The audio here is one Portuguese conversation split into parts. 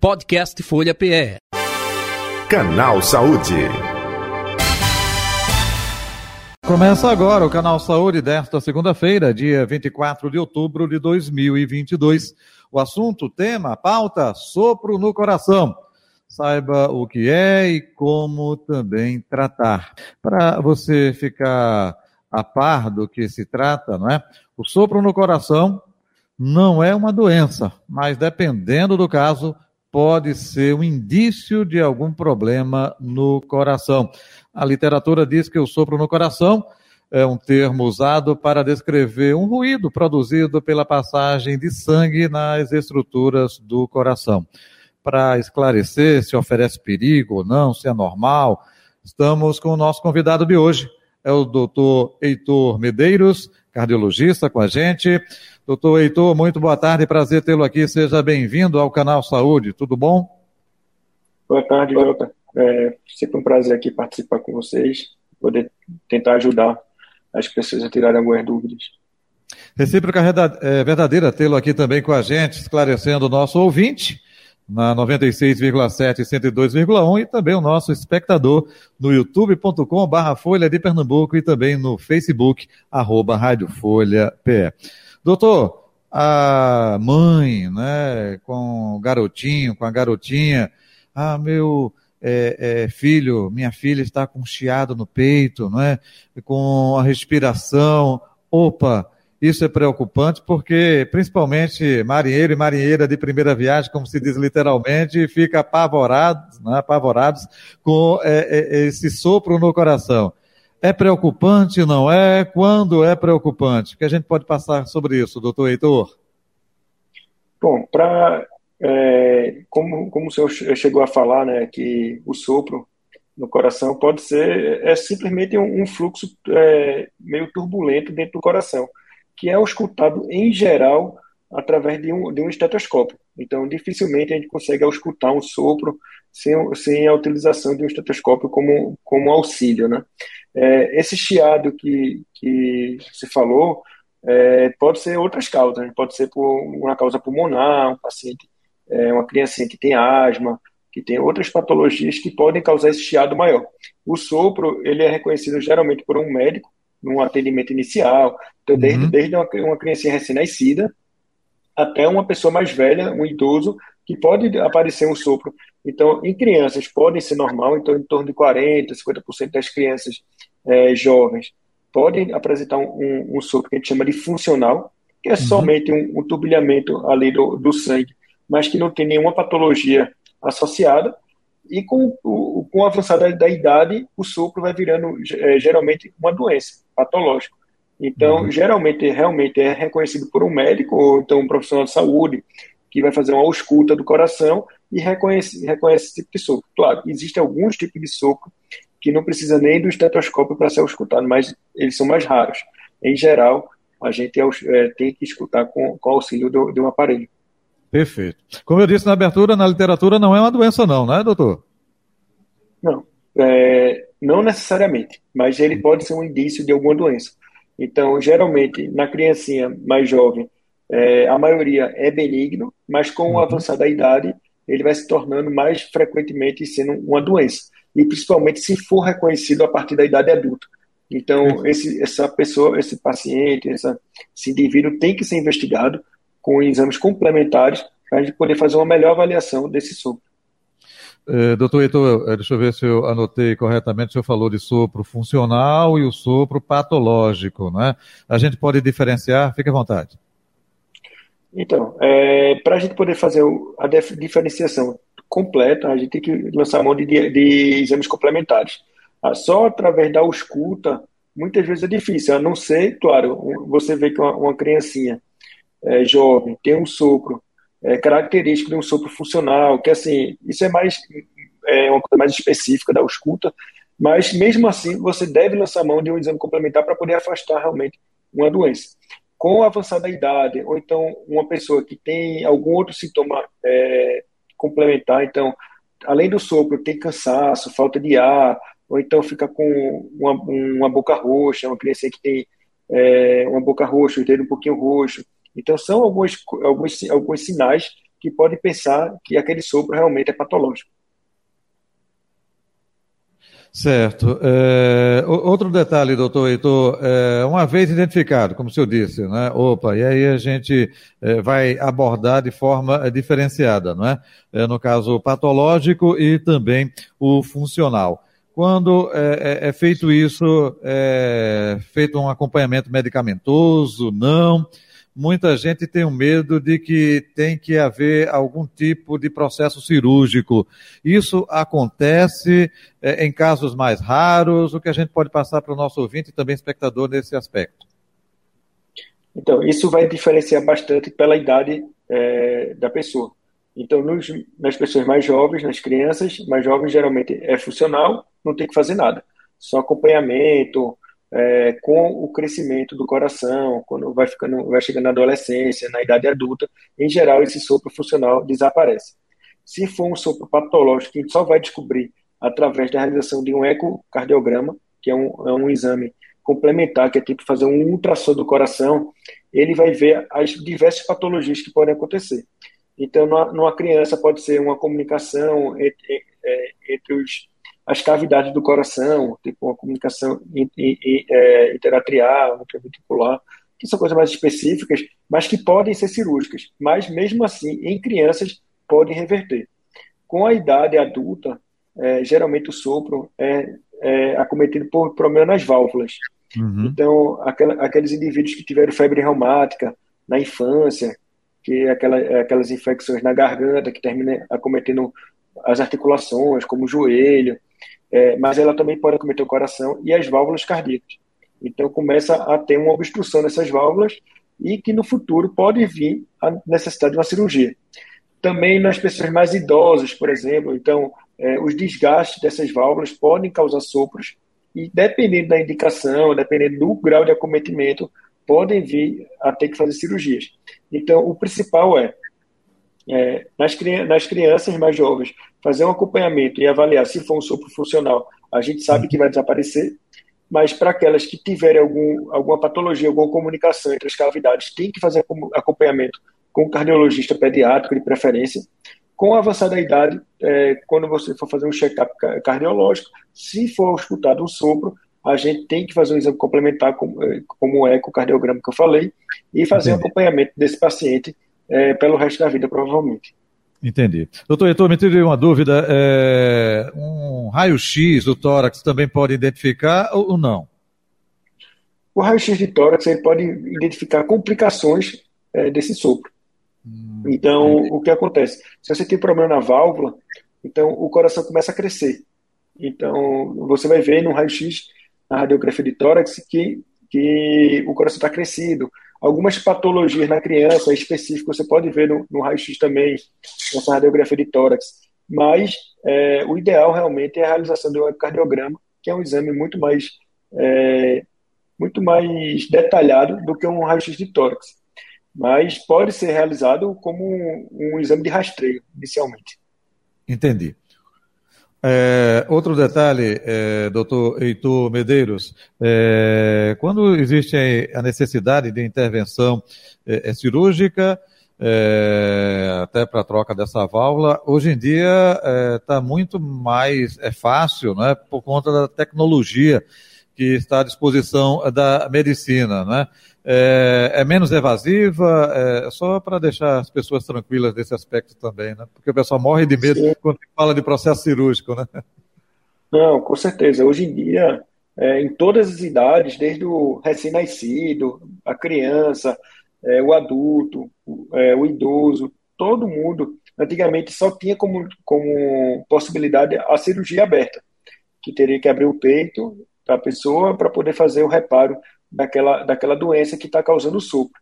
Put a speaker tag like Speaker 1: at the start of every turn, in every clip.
Speaker 1: Podcast Folha PE.
Speaker 2: Canal Saúde.
Speaker 3: Começa agora o Canal Saúde desta segunda-feira, dia 24 de outubro de 2022. O assunto, tema, pauta, sopro no coração. Saiba o que é e como também tratar. Para você ficar a par do que se trata, não é? O sopro no coração não é uma doença, mas dependendo do caso, pode ser um indício de algum problema no coração. A literatura diz que o sopro no coração é um termo usado para descrever um ruído produzido pela passagem de sangue nas estruturas do coração. Para esclarecer se oferece perigo ou não, se é normal, estamos com o nosso convidado de hoje, é o doutor Heitor Medeiros, cardiologista com a gente. Doutor Heitor, muito boa tarde, prazer tê-lo aqui, seja bem-vindo ao canal Saúde, tudo bom?
Speaker 4: Boa tarde, Jota. É sempre um prazer aqui participar com vocês, poder tentar ajudar as pessoas a tirarem algumas dúvidas.
Speaker 3: Recíproca é verdadeira tê-lo aqui também com a gente, esclarecendo o nosso ouvinte na 96,7 e 102,1 e também o nosso espectador no youtube.com barra Folha de Pernambuco e também no Facebook, arroba Rádio Folha PE. Doutor, a mãe, né, com o garotinho, com a garotinha, ah, meu, é, é, filho, minha filha está com um chiado no peito, não é? Com a respiração. Opa, isso é preocupante porque, principalmente, marinheiro e marinheira de primeira viagem, como se diz literalmente, fica apavorados, né, apavorados com é, é, esse sopro no coração. É preocupante, não é? Quando é preocupante? O que a gente pode passar sobre isso, doutor Heitor?
Speaker 4: Bom, para é, como, como o senhor chegou a falar, né, que o sopro no coração pode ser é simplesmente um, um fluxo é, meio turbulento dentro do coração, que é auscultado em geral através de um, de um estetoscópio. Então, dificilmente a gente consegue auscultar um sopro sem, sem a utilização de um estetoscópio como, como auxílio. Né? É, esse chiado que, que se falou é, pode ser outras causas, né? pode ser por uma causa pulmonar, um paciente é uma criancinha que tem asma, que tem outras patologias que podem causar esse chiado maior. O sopro, ele é reconhecido geralmente por um médico, num atendimento inicial, então desde, uhum. desde uma, uma criancinha recém-nascida até uma pessoa mais velha, um idoso, que pode aparecer um sopro. Então, em crianças pode ser normal, então em torno de 40%, 50% das crianças é, jovens podem apresentar um, um, um, sopro que a gente chama de funcional, que é uhum. somente um, um turbilhamento ali do, do sangue mas que não tem nenhuma patologia associada. E com o, com o avançado da idade, o sopro vai virando é, geralmente uma doença patológica. Então, uhum. geralmente, realmente é reconhecido por um médico ou então um profissional de saúde que vai fazer uma ausculta do coração e reconhece, reconhece esse tipo de sopro. Claro, existem alguns tipos de sopro que não precisa nem do estetoscópio para ser auscultado, mas eles são mais raros. Em geral, a gente é, tem que escutar com, com auxílio do, de um aparelho.
Speaker 3: Perfeito. Como eu disse na abertura, na literatura não é uma doença, não, né, doutor?
Speaker 4: Não, é, não necessariamente, mas ele pode ser um indício de alguma doença. Então, geralmente, na criancinha mais jovem, é, a maioria é benigno, mas com o uhum. avançar da idade, ele vai se tornando mais frequentemente sendo uma doença. E principalmente se for reconhecido a partir da idade adulta. Então, esse, essa pessoa, esse paciente, essa, esse indivíduo tem que ser investigado com exames complementares para a gente poder fazer uma melhor avaliação desse sopro.
Speaker 3: É, doutor Heitor, é, deixa eu ver se eu anotei corretamente, o senhor falou de sopro funcional e o sopro patológico, né? A gente pode diferenciar? Fique à vontade.
Speaker 4: Então, é, para a gente poder fazer a diferenciação completa, a gente tem que lançar mão de, de exames complementares. Ah, só através da ausculta, muitas vezes é difícil, a não ser, claro, você vê que uma, uma criancinha é, jovem, tem um sopro é, característico de um sopro funcional, que assim, isso é mais é uma coisa mais específica da ausculta, mas mesmo assim você deve lançar mão de um exame complementar para poder afastar realmente uma doença. Com a avançada idade, ou então uma pessoa que tem algum outro sintoma é, complementar, então, além do sopro, tem cansaço, falta de ar, ou então fica com uma, uma boca roxa, uma criança que tem é, uma boca roxa, o dedo um pouquinho roxo, então, são alguns, alguns, alguns sinais que pode pensar que aquele sopro realmente é patológico.
Speaker 3: Certo. É, outro detalhe, doutor Heitor, é, uma vez identificado, como o senhor disse, né? Opa, e aí a gente é, vai abordar de forma diferenciada, não é? é no caso patológico e também o funcional. Quando é, é, é feito isso, é feito um acompanhamento medicamentoso, não? Muita gente tem um medo de que tem que haver algum tipo de processo cirúrgico. Isso acontece é, em casos mais raros, o que a gente pode passar para o nosso ouvinte e também espectador nesse aspecto?
Speaker 4: Então, isso vai diferenciar bastante pela idade é, da pessoa. Então, nos, nas pessoas mais jovens, nas crianças mais jovens, geralmente é funcional, não tem que fazer nada. Só acompanhamento, é, com o crescimento do coração, quando vai, ficando, vai chegando na adolescência, na idade adulta, em geral esse sopro funcional desaparece. Se for um sopro patológico, a gente só vai descobrir através da realização de um ecocardiograma, que é um, é um exame complementar, que é tipo fazer um ultrassom do coração, ele vai ver as diversas patologias que podem acontecer. Então, numa, criança pode ser uma comunicação entre, entre os as cavidades do coração, tipo uma comunicação é, interatrial, intraventricular, que são coisas mais específicas, mas que podem ser cirúrgicas. Mas, mesmo assim, em crianças, podem reverter. Com a idade adulta, é, geralmente o sopro é, é, acometido por problema nas válvulas. Uhum. Então, aquela, aqueles indivíduos que tiveram febre reumática na infância, que é aquela, é aquelas infecções na garganta que terminam acometendo as articulações, como o joelho, é, mas ela também pode acometer o coração e as válvulas cardíacas. Então começa a ter uma obstrução nessas válvulas e que no futuro pode vir a necessidade de uma cirurgia. Também nas pessoas mais idosas, por exemplo, então é, os desgastes dessas válvulas podem causar sopros e dependendo da indicação, dependendo do grau de acometimento, podem vir a ter que fazer cirurgias. Então o principal é é, nas, nas crianças mais jovens, fazer um acompanhamento e avaliar se for um sopro funcional, a gente sabe que vai desaparecer, mas para aquelas que tiverem algum, alguma patologia, alguma comunicação entre as cavidades, tem que fazer acompanhamento com um cardiologista pediátrico de preferência. Com a avançada idade, é, quando você for fazer um check-up cardiológico, se for escutado um sopro, a gente tem que fazer um exame complementar, como, é, como o ecocardiograma que eu falei, e fazer um acompanhamento desse paciente é, pelo resto da vida, provavelmente.
Speaker 3: Entendi. Doutor Heitor, me tive uma dúvida. É, um raio-x do tórax também pode identificar ou não?
Speaker 4: O raio-x de tórax ele pode identificar complicações é, desse sopro. Hum, então, entendi. o que acontece? Se você tem problema na válvula, então o coração começa a crescer. Então, você vai ver no raio-x, na radiografia de tórax, que, que o coração está crescido, Algumas patologias na criança específicas você pode ver no, no raio-x também, nessa radiografia de tórax. Mas é, o ideal realmente é a realização do ecocardiograma, que é um exame muito mais, é, muito mais detalhado do que um raio-x de tórax. Mas pode ser realizado como um, um exame de rastreio, inicialmente.
Speaker 3: Entendi. É, outro detalhe, é, doutor Heitor Medeiros, é, quando existe a necessidade de intervenção é, é cirúrgica, é, até para a troca dessa válvula, hoje em dia está muito mais é fácil, né, por conta da tecnologia que está à disposição da medicina, né? É, é menos evasiva, é, só para deixar as pessoas tranquilas desse aspecto também, né? Porque o pessoal morre de medo Sim. quando fala de processo cirúrgico, né?
Speaker 4: Não, com certeza. Hoje em dia, é, em todas as idades, desde o recém-nascido, a criança, é, o adulto, o, é, o idoso, todo mundo, antigamente só tinha como, como possibilidade a cirurgia aberta, que teria que abrir o peito para a pessoa para poder fazer o reparo daquela, daquela doença que está causando o sopro.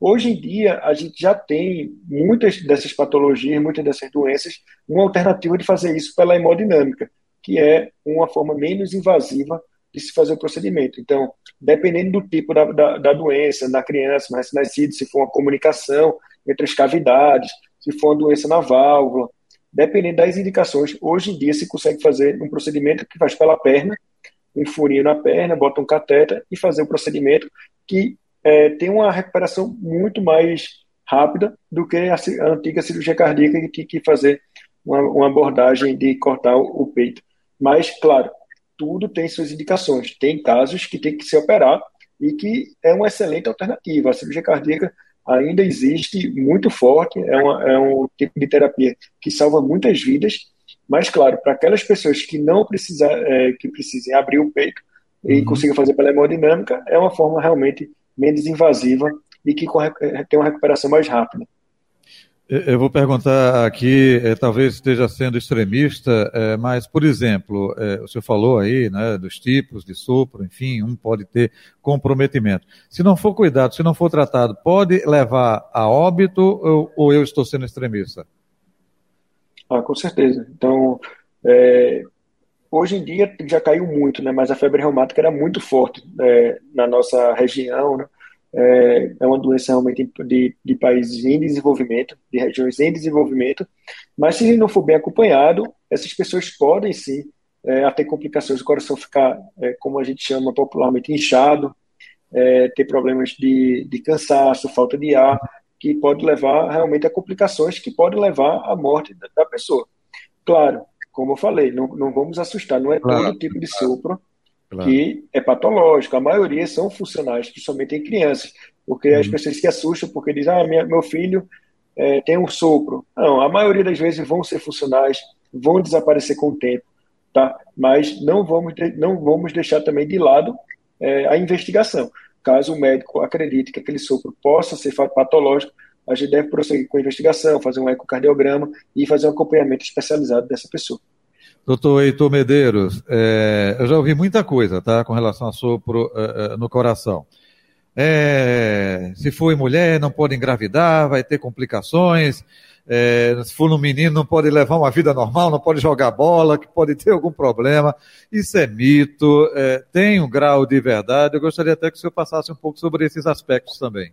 Speaker 4: Hoje em dia, a gente já tem muitas dessas patologias, muitas dessas doenças, uma alternativa de fazer isso pela hemodinâmica, que é uma forma menos invasiva de se fazer o procedimento. Então, dependendo do tipo da, da, da doença, da criança, mais nascida, se for uma comunicação entre as cavidades, se for uma doença na válvula, dependendo das indicações, hoje em dia se consegue fazer um procedimento que faz pela perna, um furinho na perna, bota um cateter e fazer o procedimento que é, tem uma recuperação muito mais rápida do que a, a antiga cirurgia cardíaca que tinha que fazer uma, uma abordagem de cortar o, o peito. Mas, claro, tudo tem suas indicações. Tem casos que tem que se operar e que é uma excelente alternativa. A cirurgia cardíaca ainda existe muito forte, é, uma, é um tipo de terapia que salva muitas vidas, mas, claro, para aquelas pessoas que não precisar, é, que precisem abrir o peito e uhum. consigam fazer pela hemodinâmica, é uma forma realmente menos invasiva e que tem uma recuperação mais rápida.
Speaker 3: Eu vou perguntar aqui, é, talvez esteja sendo extremista, é, mas, por exemplo, é, o senhor falou aí né, dos tipos de sopro, enfim, um pode ter comprometimento. Se não for cuidado, se não for tratado, pode levar a óbito ou, ou eu estou sendo extremista?
Speaker 4: Ah, com certeza. Então, é, hoje em dia já caiu muito, né, mas a febre reumática era muito forte é, na nossa região, né? é, é uma doença realmente de, de países em desenvolvimento, de regiões em desenvolvimento, mas se não for bem acompanhado, essas pessoas podem sim é, ter complicações, o coração ficar, é, como a gente chama popularmente, inchado, é, ter problemas de, de cansaço, falta de ar, que pode levar realmente a complicações que podem levar à morte da, da pessoa. Claro, como eu falei, não, não vamos assustar, não é claro, todo tipo de sopro claro. que é patológico. A maioria são funcionais, principalmente em crianças, porque uhum. as pessoas se assustam porque dizem, ah, minha, meu filho é, tem um sopro. Não, a maioria das vezes vão ser funcionais, vão desaparecer com o tempo, tá? Mas não vamos, não vamos deixar também de lado é, a investigação. Caso o médico acredite que aquele sopro possa ser patológico, a gente deve prosseguir com a investigação, fazer um ecocardiograma e fazer um acompanhamento especializado dessa pessoa.
Speaker 3: Doutor Heitor Medeiros, é, eu já ouvi muita coisa, tá, com relação a sopro é, é, no coração. É, se for mulher, não pode engravidar, vai ter complicações. É, se for um menino, não pode levar uma vida normal, não pode jogar bola, que pode ter algum problema. Isso é mito, é, tem um grau de verdade. Eu gostaria até que o senhor passasse um pouco sobre esses aspectos também.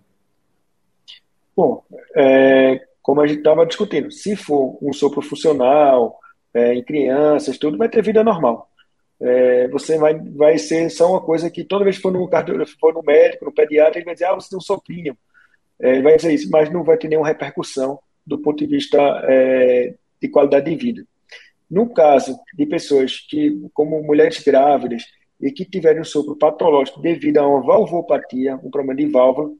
Speaker 4: Bom, é, como a gente estava discutindo, se for um sopro funcional, é, em crianças, tudo, vai ter vida normal. É, você vai, vai ser só uma coisa que toda vez que for no, for no médico, no pediatra, ele vai dizer, ah, você tem um soprinho. É, vai dizer isso, mas não vai ter nenhuma repercussão do ponto de vista é, de qualidade de vida. No caso de pessoas que, como mulheres grávidas, e que tiverem um sopro patológico devido a uma valvopatia, um problema de válvula,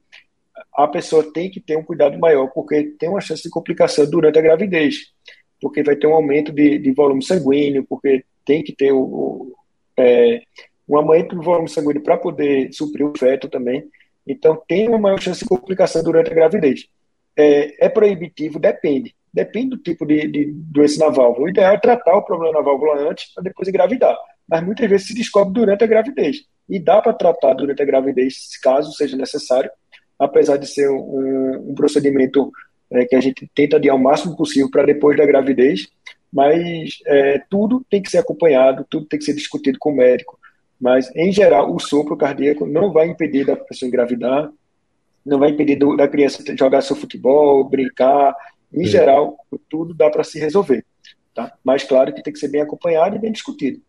Speaker 4: a pessoa tem que ter um cuidado maior, porque tem uma chance de complicação durante a gravidez porque vai ter um aumento de, de volume sanguíneo, porque tem que ter o, o é, um aumento do volume sanguíneo para poder suprir o feto também. Então, tem uma maior chance de complicação durante a gravidez. É, é proibitivo? Depende. Depende do tipo de, de, doença na válvula. O ideal é tratar o problema na válvula antes, para depois engravidar. Mas muitas vezes se descobre durante a gravidez. E dá para tratar durante a gravidez, caso seja necessário, apesar de ser um, um procedimento é, que a gente tenta adiar o máximo possível para depois da gravidez, mas é, tudo tem que ser acompanhado, tudo tem que ser discutido com o médico. Mas, em geral, o sopro cardíaco não vai impedir da pessoa engravidar, não vai impedir do, da criança jogar seu futebol, brincar. Em geral, tudo dá para se resolver. Tá? Mas, claro que tem que ser bem acompanhado e bem discutido.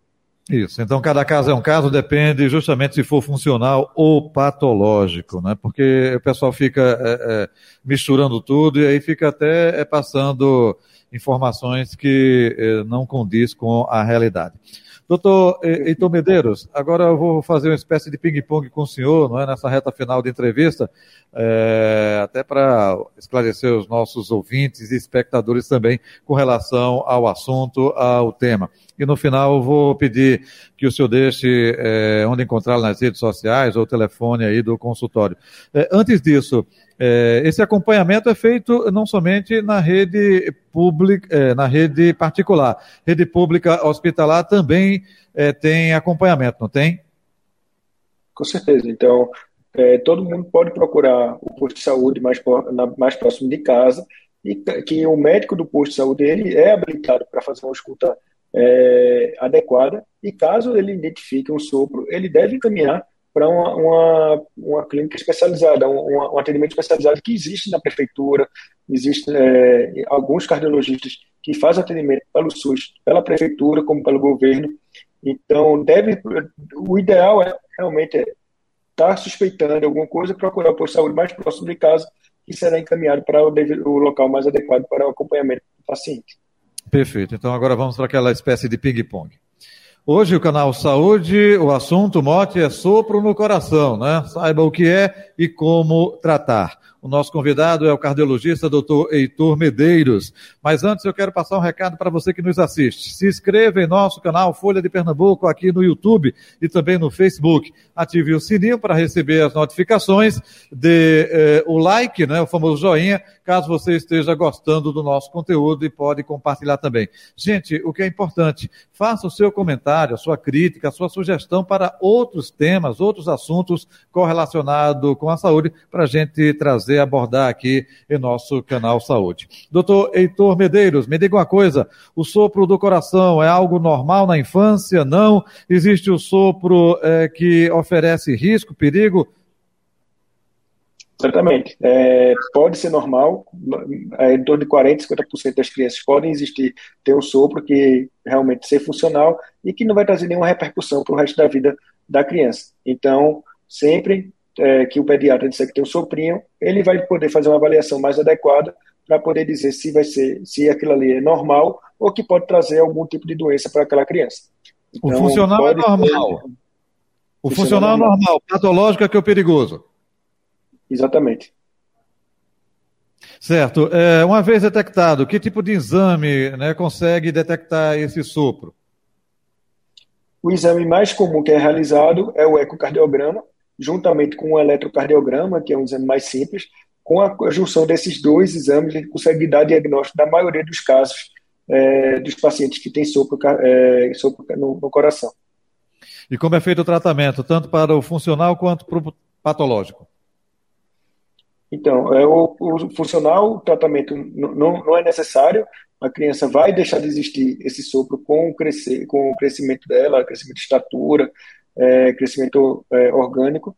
Speaker 3: Isso, então cada caso é um caso, depende justamente se for funcional ou patológico, né? Porque o pessoal fica é, é, misturando tudo e aí fica até é, passando informações que é, não condiz com a realidade. Doutor Heitor Medeiros, agora eu vou fazer uma espécie de ping-pong com o senhor, não é, nessa reta final de entrevista, é, até para esclarecer os nossos ouvintes e espectadores também com relação ao assunto, ao tema. E no final eu vou pedir que o senhor deixe é, onde encontrá-lo nas redes sociais ou o telefone aí do consultório. É, antes disso, é, esse acompanhamento é feito não somente na rede pública, na rede particular. Rede pública hospitalar também tem acompanhamento, não tem?
Speaker 4: Com certeza. Então, todo mundo pode procurar o posto de saúde mais, mais próximo de casa e que o médico do posto de saúde ele é habilitado para fazer uma escuta é, adequada e caso ele identifique um sopro, ele deve encaminhar para uma, uma, uma, clínica especializada, um, um, atendimento especializado que existe na prefeitura, existe é, alguns cardiologistas que fazem atendimento pelo SUS, pela prefeitura, como pelo governo. Então, deve, o ideal é realmente estar tá suspeitando alguma coisa, procurar o posto de saúde mais próximo de casa e será encaminhado para o, o local mais adequado para o acompanhamento do paciente.
Speaker 3: Perfeito. Então agora vamos para aquela espécie de ping-pong. Hoje o canal Saúde, o assunto, o mote é sopro no coração, né? Saiba o que é e como tratar. O nosso convidado é o cardiologista doutor Heitor Medeiros. Mas antes eu quero passar um recado para você que nos assiste. Se inscreva em nosso canal Folha de Pernambuco aqui no YouTube e também no Facebook. Ative o sininho para receber as notificações, dê eh, o like, né, o famoso joinha, caso você esteja gostando do nosso conteúdo e pode compartilhar também. Gente, o que é importante, faça o seu comentário, a sua crítica, a sua sugestão para outros temas, outros assuntos correlacionados com a saúde, para a gente trazer poder abordar aqui em nosso canal Saúde. Doutor Heitor Medeiros, me diga uma coisa: o sopro do coração é algo normal na infância? Não? Existe o sopro é, que oferece risco, perigo?
Speaker 4: Exatamente. É, pode ser normal, é, em torno de 40%, 50% das crianças podem existir, ter um sopro que realmente ser funcional e que não vai trazer nenhuma repercussão para o resto da vida da criança. Então, sempre é, que o pediatra disser que tem um soprinho, ele vai poder fazer uma avaliação mais adequada para poder dizer se vai ser, se aquilo ali é normal ou que pode trazer algum tipo de doença para aquela criança.
Speaker 3: Então, o funcional é normal. Ter... O funcional é normal, patológico é que é o perigoso.
Speaker 4: Exatamente.
Speaker 3: Certo. É, uma vez detectado, que tipo de exame né, consegue detectar esse sopro?
Speaker 4: O exame mais comum que é realizado é o ecocardiograma, juntamente com o eletrocardiograma, que é um exame mais simples, com a junção desses dois exames, a gente consegue dar diagnóstico da maioria dos casos é, dos pacientes que têm sopro, é, sopro no, no, coração.
Speaker 3: E como é feito o tratamento, tanto para o funcional quanto para o patológico?
Speaker 4: Então, é, o, o funcional, o tratamento não, não é necessário, a criança vai deixar de existir esse sopro com o, crescer, com o crescimento dela, crescimento de estatura, é, crescimento é, orgânico.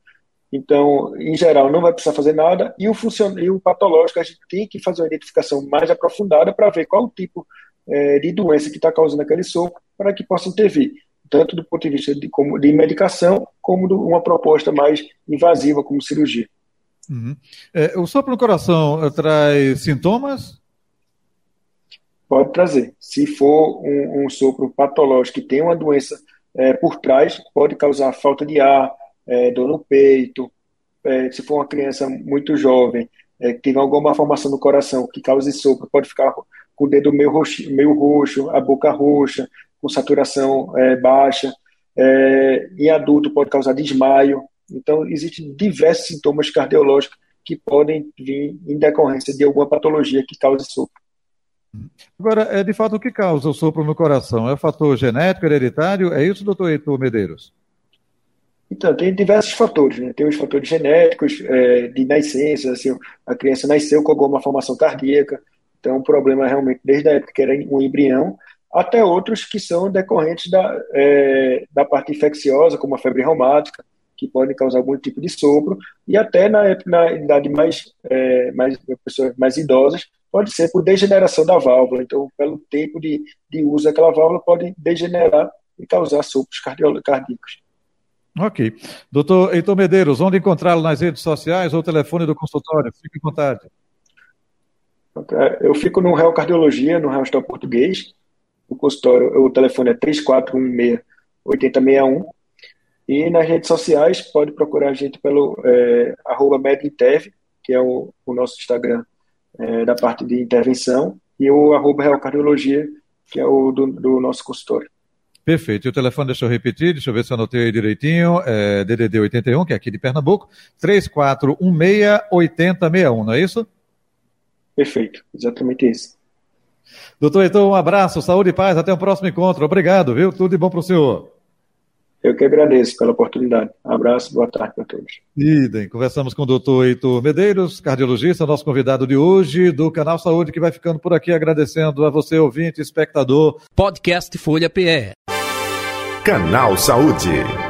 Speaker 4: Então, em geral, não vai precisar fazer nada. E o, funcion... e o patológico, a gente tem que fazer uma identificação mais aprofundada para ver qual o tipo é, de doença que está causando aquele sopro, para que possa intervir, tanto do ponto de vista de, como, de medicação, como de uma proposta mais invasiva, como cirurgia.
Speaker 3: Uhum. É, o sopro no coração eh, traz sintomas?
Speaker 4: Pode trazer. Se for um, um sopro patológico que tem uma doença é, por trás, pode causar falta de ar, é, dor no peito. É, se for uma criança muito jovem, é, que tiver alguma formação no coração que cause sopro, pode ficar com o dedo meio roxo, meio roxo a boca roxa, com saturação é, baixa. É, em adulto, pode causar desmaio. Então, existem diversos sintomas cardiológicos que podem vir em decorrência de alguma patologia que cause sopro.
Speaker 3: Agora, é de fato o que causa o sopro no coração? É o fator genético, hereditário? É isso, doutor Heitor Medeiros?
Speaker 4: Então, tem diversos fatores, né? Tem os fatores genéticos, é, de nascença, assim, a criança nasceu com alguma formação cardíaca, então o problema realmente desde a época que era um embrião, até outros que são decorrentes da, é, da parte infecciosa, como a febre reumática, que podem causar algum tipo de sopro, e até na, na idade mais, é, mais pessoas mais idosas, pode ser por degeneração da válvula. Então, pelo tempo de, de uso daquela válvula, pode degenerar e causar sopros cardíacos.
Speaker 3: Ok. Doutor Heitor Medeiros, onde encontrá-lo nas redes sociais ou telefone do consultório? Fique à vontade.
Speaker 4: Eu fico no Real Cardiologia, no Real Hospital Português. O consultório, o telefone é 3416-8061. E nas redes sociais, pode procurar a gente pelo é, medintev, que é o, o nosso Instagram é, da parte de intervenção, e o arroba Real Cardiologia, que é o do, do nosso consultório.
Speaker 3: Perfeito. E o telefone, deixa eu repetir, deixa eu ver se eu anotei aí direitinho. É DDD 81, que é aqui de Pernambuco, 3416-8061, não é isso?
Speaker 4: Perfeito, exatamente isso.
Speaker 3: Doutor então um abraço, saúde e paz, até o próximo encontro. Obrigado, viu? Tudo de bom para o senhor.
Speaker 4: Eu que agradeço pela oportunidade. Um abraço, boa tarde para todos.
Speaker 3: Idem. Conversamos com o doutor Heitor Medeiros, cardiologista, nosso convidado de hoje, do Canal Saúde, que vai ficando por aqui agradecendo a você, ouvinte, espectador.
Speaker 1: Podcast Folha PE.
Speaker 2: Canal Saúde.